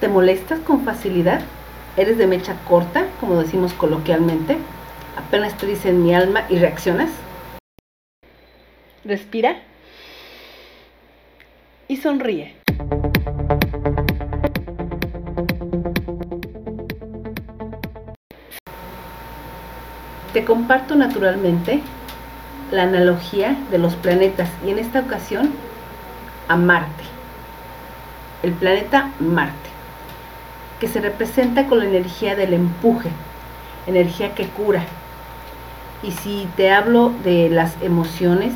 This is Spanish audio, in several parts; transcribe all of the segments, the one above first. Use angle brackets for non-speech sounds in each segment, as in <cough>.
¿Te molestas con facilidad? ¿Eres de mecha corta, como decimos coloquialmente? ¿Apenas te dicen mi alma y reaccionas? Respira y sonríe. Te comparto naturalmente la analogía de los planetas y en esta ocasión a Marte. El planeta Marte, que se representa con la energía del empuje, energía que cura. Y si te hablo de las emociones,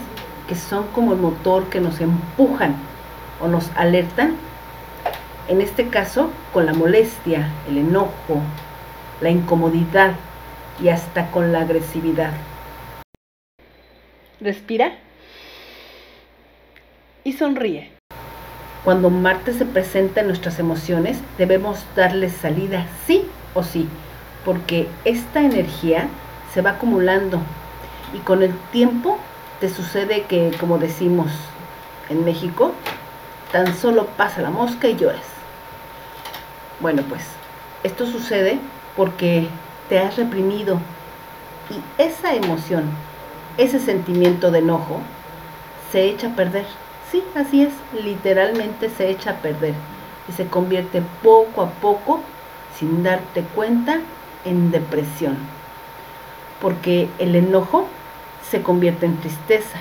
que son como el motor que nos empujan o nos alertan, en este caso con la molestia, el enojo, la incomodidad y hasta con la agresividad. Respira y sonríe. Cuando Marte se presenta en nuestras emociones, debemos darle salida sí o sí, porque esta energía se va acumulando y con el tiempo te sucede que, como decimos en México, tan solo pasa la mosca y lloras. Bueno, pues esto sucede porque te has reprimido y esa emoción, ese sentimiento de enojo, se echa a perder. Sí, así es, literalmente se echa a perder y se convierte poco a poco, sin darte cuenta, en depresión. Porque el enojo se convierte en tristeza.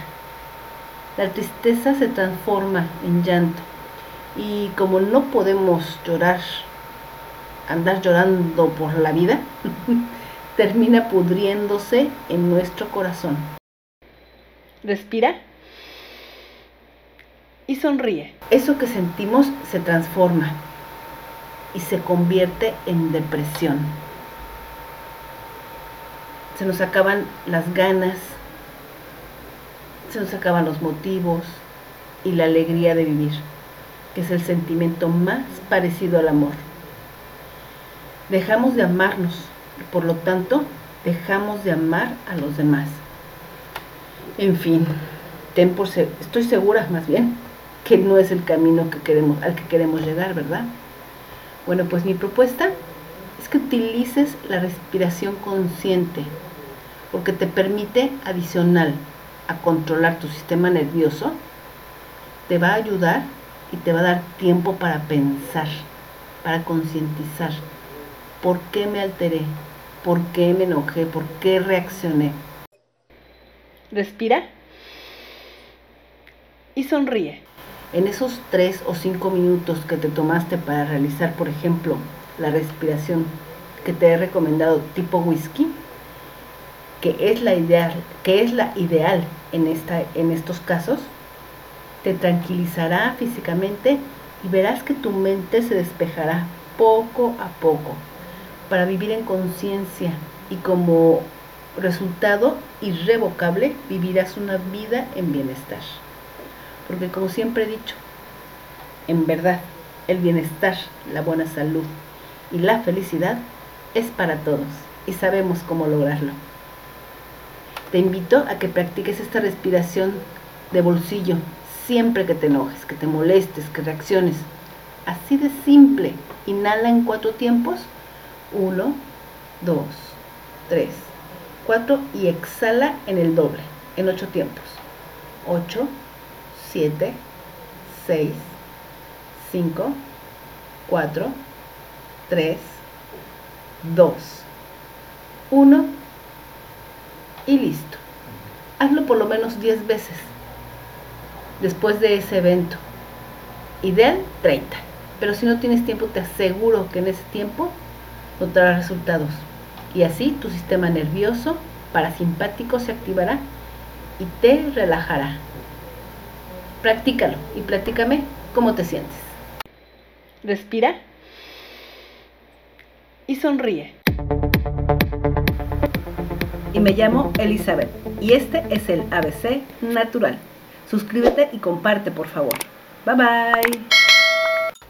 La tristeza se transforma en llanto. Y como no podemos llorar andar llorando por la vida, <laughs> termina pudriéndose en nuestro corazón. Respira y sonríe. Eso que sentimos se transforma y se convierte en depresión. Se nos acaban las ganas, se nos acaban los motivos y la alegría de vivir, que es el sentimiento más parecido al amor dejamos de amarnos y por lo tanto dejamos de amar a los demás. En fin, por estoy segura más bien que no es el camino al que queremos llegar, ¿verdad? Bueno, pues mi propuesta es que utilices la respiración consciente, porque te permite adicional a controlar tu sistema nervioso, te va a ayudar y te va a dar tiempo para pensar, para concientizar ¿Por qué me alteré? ¿Por qué me enojé? ¿Por qué reaccioné? Respira y sonríe. En esos tres o cinco minutos que te tomaste para realizar, por ejemplo, la respiración que te he recomendado tipo whisky, que es la ideal, que es la ideal en, esta, en estos casos, te tranquilizará físicamente y verás que tu mente se despejará poco a poco para vivir en conciencia y como resultado irrevocable vivirás una vida en bienestar. Porque como siempre he dicho, en verdad, el bienestar, la buena salud y la felicidad es para todos y sabemos cómo lograrlo. Te invito a que practiques esta respiración de bolsillo siempre que te enojes, que te molestes, que reacciones. Así de simple. Inhala en cuatro tiempos 1, 2, 3, 4 y exhala en el doble, en 8 tiempos. 8, 7, 6, 5, 4, 3, 2, 1 y listo. Hazlo por lo menos 10 veces después de ese evento. Ideal 30. Pero si no tienes tiempo, te aseguro que en ese tiempo notarás resultados. Y así tu sistema nervioso parasimpático se activará y te relajará. Practícalo y platícame cómo te sientes. Respira y sonríe. Y me llamo Elizabeth y este es el ABC Natural. Suscríbete y comparte por favor. Bye bye.